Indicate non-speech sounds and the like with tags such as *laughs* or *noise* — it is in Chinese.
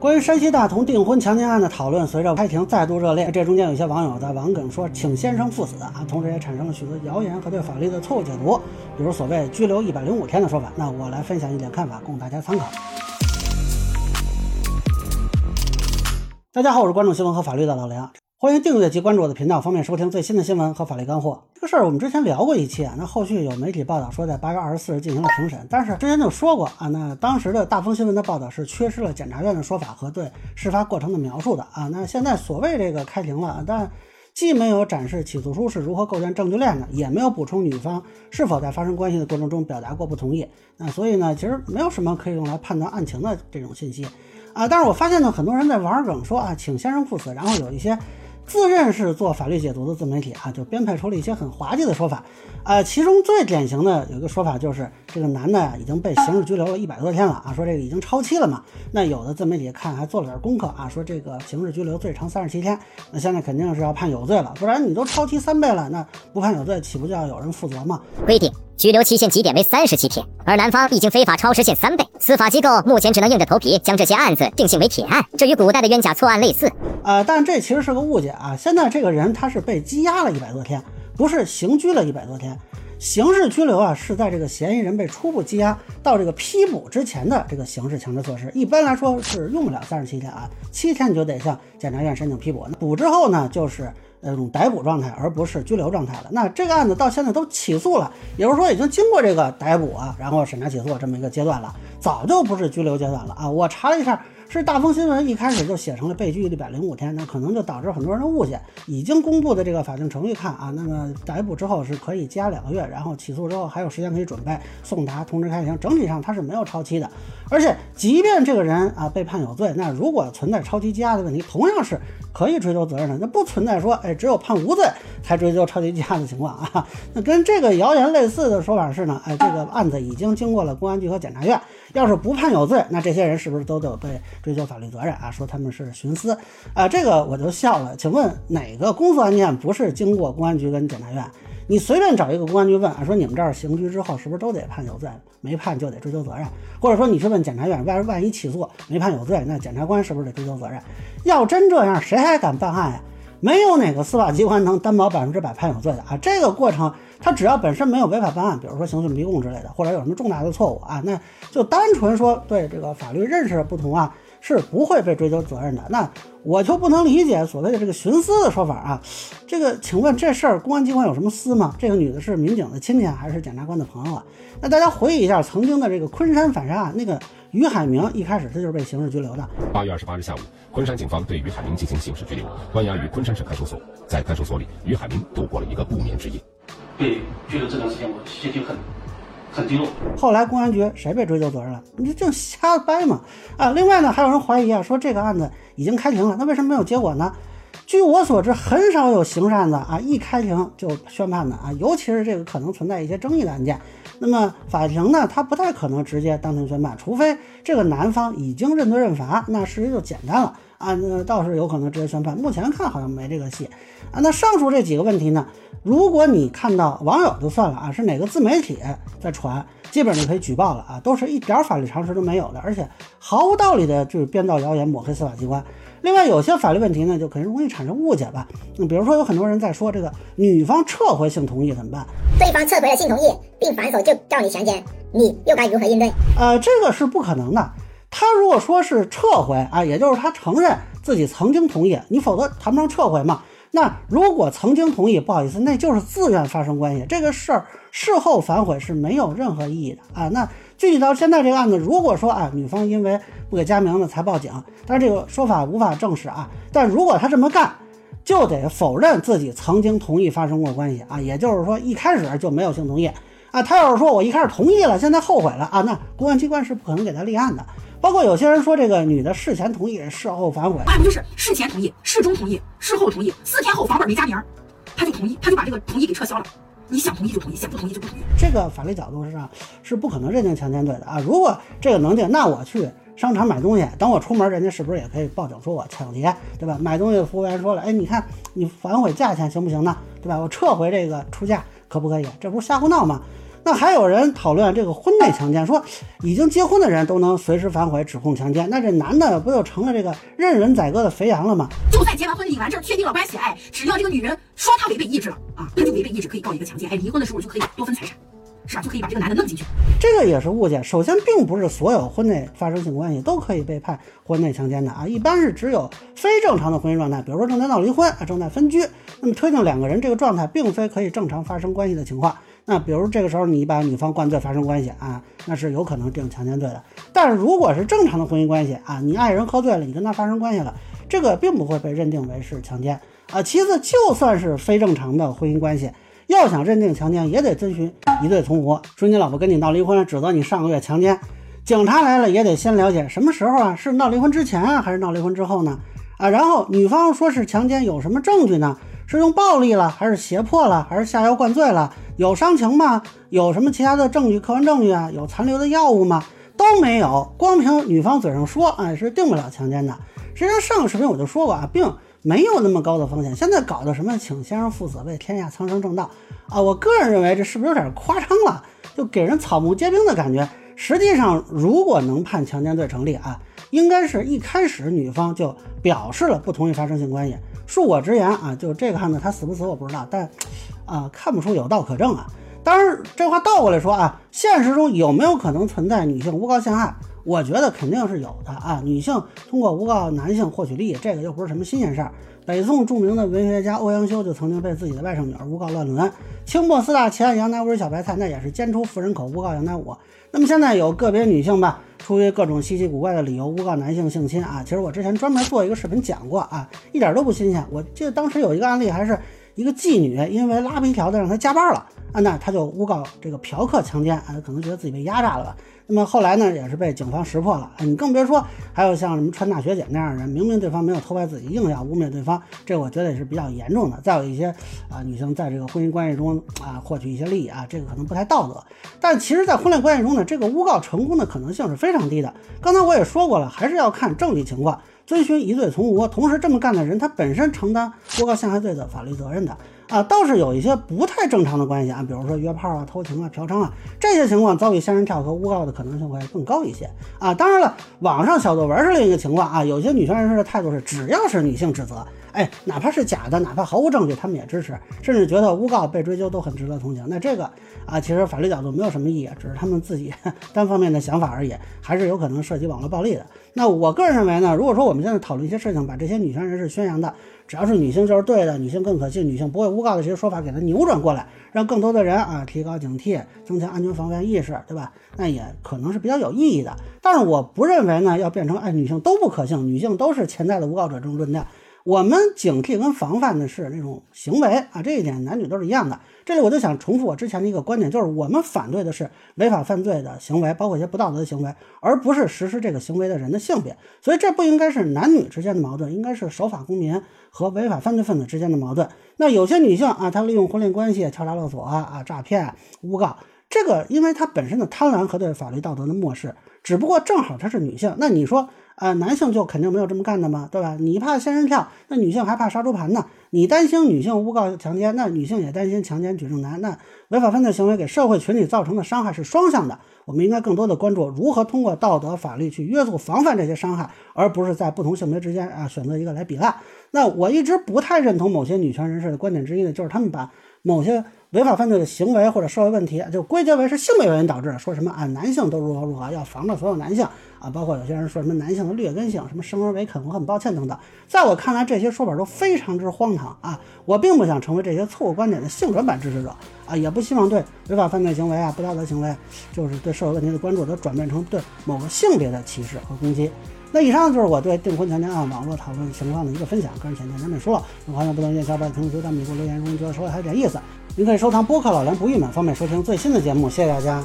关于山西大同订婚强奸案的讨论，随着开庭再度热烈。这中间有些网友在网梗说“请先生赴死”啊，同时也产生了许多谣言和对法律的错误解读，比如所谓拘留一百零五天的说法。那我来分享一点看法，供大家参考。大家好，我是关注新闻和法律的老梁。欢迎订阅及关注我的频道，方便收听最新的新闻和法律干货。这个事儿我们之前聊过一期啊，那后续有媒体报道说在八月二十四日进行了庭审，但是之前就说过啊，那当时的大风新闻的报道是缺失了检察院的说法和对事发过程的描述的啊。那现在所谓这个开庭了，但既没有展示起诉书是如何构建证据链的，也没有补充女方是否在发生关系的过程中表达过不同意。那所以呢，其实没有什么可以用来判断案情的这种信息啊。但是我发现呢，很多人在玩梗说啊，请先生赴死，然后有一些。自认是做法律解读的自媒体啊，就编排出了一些很滑稽的说法，呃，其中最典型的有一个说法就是这个男的呀已经被刑事拘留了一百多天了啊，说这个已经超期了嘛。那有的自媒体看还做了点功课啊，说这个刑事拘留最长三十七天，那现在肯定是要判有罪了，不然你都超期三倍了，那不判有罪岂不就要有人负责吗？规定。拘留期限起点为三十七天，而男方已经非法超时限三倍，司法机构目前只能硬着头皮将这些案子定性为铁案，这与古代的冤假错案类似。呃，但这其实是个误解啊！现在这个人他是被羁押了一百多天，不是刑拘了一百多天。刑事拘留啊，是在这个嫌疑人被初步羁押到这个批捕之前的这个刑事强制措施，一般来说是用不了三十七天啊，七天你就得向检察院申请批捕，那捕之后呢，就是。那种逮捕状态，而不是拘留状态了。那这个案子到现在都起诉了，也就是说已经经过这个逮捕啊，然后审查起诉这么一个阶段了，早就不是拘留阶段了啊。我查了一下。是大风新闻一开始就写成了被拘一百零五天，那可能就导致很多人的误解。已经公布的这个法定程序看啊，那么逮捕之后是可以加两个月，然后起诉之后还有时间可以准备送达通知开庭，整体上它是没有超期的。而且即便这个人啊被判有罪，那如果存在超期羁押的问题，同样是可以追究责任的。那不存在说哎只有判无罪开追究超级羁押的情况啊。*laughs* 那跟这个谣言类似的说法是呢，哎这个案子已经经过了公安局和检察院，要是不判有罪，那这些人是不是都得被？追究法律责任啊，说他们是徇私啊，这个我就笑了。请问哪个公诉案件不是经过公安局跟检察院？你随便找一个公安局问啊，说你们这儿刑拘之后是不是都得判有罪？没判就得追究责任。或者说你去问检察院，万万一起诉没判有罪，那检察官是不是得追究责任？要真这样，谁还敢办案呀？没有哪个司法机关能担保百分之百判有罪的啊！这个过程，他只要本身没有违法办案，比如说刑讯逼供之类的，或者有什么重大的错误啊，那就单纯说对这个法律认识不同啊。是不会被追究责任的。那我就不能理解所谓的这个徇私的说法啊。这个，请问这事儿公安机关有什么私吗？这个女的是民警的亲戚还是检察官的朋友啊？那大家回忆一下曾经的这个昆山反杀案，那个于海明一开始他就是被刑事拘留的。八月二十八日下午，昆山警方对于海明进行刑事拘留，关押于昆山市看守所。在看守所里，于海明度过了一个不眠之夜。被拘留这段时间，我心情很。很低落。后来公安局谁被追究责任了？你这瞎掰嘛！啊，另外呢，还有人怀疑啊，说这个案子已经开庭了，那为什么没有结果呢？据我所知，很少有刑事案子啊一开庭就宣判的啊，尤其是这个可能存在一些争议的案件。那么法庭呢，它不太可能直接当庭宣判，除非这个男方已经认罪认罚，那事实就简单了啊，那倒是有可能直接宣判。目前看好像没这个戏啊。那上述这几个问题呢？如果你看到网友就算了啊，是哪个自媒体在传，基本就可以举报了啊，都是一点法律常识都没有的，而且毫无道理的，就是编造谣言抹黑司法机关。另外，有些法律问题呢，就可能容易产生误解吧。嗯，比如说有很多人在说这个女方撤回性同意怎么办？对方撤回了性同意并反手就叫你强奸，你又该如何应对？呃，这个是不可能的。他如果说是撤回啊，也就是他承认自己曾经同意，你否则谈不上撤回嘛。那如果曾经同意，不好意思，那就是自愿发生关系。这个事儿事后反悔是没有任何意义的啊。那具体到现在这个案子，如果说啊，女方因为不给加名呢才报警，但是这个说法无法证实啊。但如果他这么干，就得否认自己曾经同意发生过关系啊。也就是说，一开始就没有性同意啊。他要是说我一开始同意了，现在后悔了啊，那公安机关是不可能给他立案的。包括有些人说这个女的事前同意，事后反悔，那不就是事前同意、事中同意、事后同意？四天后房本没加名，他就同意，他就把这个同意给撤销了。你想同意就同意，想不同意就不同意。这个法律角度上是不可能认定强奸罪的啊！如果这个能定，那我去商场买东西，等我出门，人家是不是也可以报警说我抢劫，对吧？买东西的服务员说了，哎，你看你反悔价钱行不行呢？对吧？我撤回这个出价可不可以？这不是瞎胡闹吗？那还有人讨论这个婚内强奸，说已经结婚的人都能随时反悔指控强奸，那这男的不就成了这个任人宰割的肥羊了吗？就算结完婚领完证确定了关系，哎，只要这个女人说她违背意志了啊，她就违背意志可以告一个强奸，哎，离婚的时候就可以多分财产，是吧？就可以把这个男的弄进去。这个也是误解。首先，并不是所有婚内发生性关系都可以被判婚内强奸的啊，一般是只有非正常的婚姻状态，比如说正在闹离婚啊，正在分居，那么推定两个人这个状态并非可以正常发生关系的情况。那比如这个时候你把女方灌醉发生关系啊，那是有可能定强奸罪的。但是如果是正常的婚姻关系啊，你爱人喝醉了，你跟他发生关系了，这个并不会被认定为是强奸啊。其次，就算是非正常的婚姻关系，要想认定强奸，也得遵循一对同伙。说你老婆跟你闹离婚，指责你上个月强奸，警察来了也得先了解什么时候啊，是闹离婚之前啊，还是闹离婚之后呢？啊，然后女方说是强奸，有什么证据呢？是用暴力了，还是胁迫了，还是下药灌醉了？有伤情吗？有什么其他的证据、客观证据啊？有残留的药物吗？都没有，光凭女方嘴上说，哎，是定不了强奸的。实际上，上个视频我就说过啊，并没有那么高的风险。现在搞的什么请先生赴死，为天下苍生正道啊？我个人认为这是不是有点夸张了？就给人草木皆兵的感觉。实际上，如果能判强奸罪成立啊，应该是一开始女方就表示了不同意发生性关系。恕我直言啊，就这个案子他死不死我不知道，但。啊，看不出有道可证啊！当然，这话倒过来说啊，现实中有没有可能存在女性诬告陷害？我觉得肯定是有的啊。女性通过诬告男性获取利益，这个又不是什么新鲜事儿。北宋著名的文学家欧阳修就曾经被自己的外甥女儿诬告乱伦。清末四大奇案杨乃武小白菜，那也是奸出妇人口诬告杨乃武。那么现在有个别女性吧，出于各种稀奇古怪的理由诬告男性性侵啊。其实我之前专门做一个视频讲过啊，一点都不新鲜。我记得当时有一个案例还是。一个妓女因为拉皮条的让她加班了啊，那她就诬告这个嫖客强奸啊，可能觉得自己被压榨了吧。那么后来呢，也是被警方识破了。你更别说还有像什么川大学姐那样的人，明明对方没有偷拍自己，硬要污蔑对方，这我觉得也是比较严重的。再有一些啊，女性在这个婚姻关系中啊获取一些利益啊，这个可能不太道德。但其实，在婚恋关系中呢，这个诬告成功的可能性是非常低的。刚才我也说过了，还是要看证据情况。遵循疑罪从无，同时这么干的人，他本身承担诬告陷害罪的法律责任的啊，倒是有一些不太正常的关系啊，比如说约炮啊、偷情啊、嫖娼啊这些情况，遭遇仙人跳和诬告的可能性会更高一些啊。当然了，网上小作文是另一个情况啊，有些女权人士的态度是，只要是女性指责。哎，哪怕是假的，哪怕毫无证据，他们也支持，甚至觉得诬告被追究都很值得同情。那这个啊，其实法律角度没有什么意义，只是他们自己 *laughs* 单方面的想法而已，还是有可能涉及网络暴力的。那我个人认为呢，如果说我们现在讨论一些事情，把这些女权人士宣扬的只要是女性就是对的，女性更可信，女性不会诬告的这些说法，给它扭转过来，让更多的人啊提高警惕，增强安全防范意识，对吧？那也可能是比较有意义的。但是我不认为呢，要变成哎女性都不可信，女性都是潜在的诬告者这种论调。我们警惕跟防范的是那种行为啊，这一点男女都是一样的。这里我就想重复我之前的一个观点，就是我们反对的是违法犯罪的行为，包括一些不道德的行为，而不是实施这个行为的人的性别。所以这不应该是男女之间的矛盾，应该是守法公民和违法犯罪分子之间的矛盾。那有些女性啊，她利用婚恋关系敲诈勒索啊、诈骗、诬告，这个因为她本身的贪婪和对法律道德的漠视，只不过正好她是女性，那你说？啊，男性就肯定没有这么干的嘛？对吧？你怕仙人跳，那女性还怕杀猪盘呢。你担心女性诬告强奸，那女性也担心强奸举证难。那违法犯罪行为给社会群体造成的伤害是双向的。我们应该更多的关注如何通过道德法律去约束防范这些伤害，而不是在不同性别之间啊选择一个来比烂。那我一直不太认同某些女权人士的观点之一呢，就是他们把某些。违法犯罪的行为或者社会问题，就归结为是性别原因导致的。说什么啊，男性都如何如何，要防着所有男性啊，包括有些人说什么男性的劣根性，什么生而为肯，我很抱歉等等。在我看来，这些说法都非常之荒唐啊！我并不想成为这些错误观点的性转版支持者啊，也不希望对违法犯罪行为啊、不道德行为，就是对社会问题的关注，都转变成对某个性别的歧视和攻击。那以上就是我对订婚强奸案网络讨论情况的一个分享，个人浅见难免疏漏。有欢迎不同意见小伙伴评论区、弹幕给我留言，如果觉得说的还有点意思。您可以收藏播客老梁不郁闷，方便收听最新的节目。谢谢大家。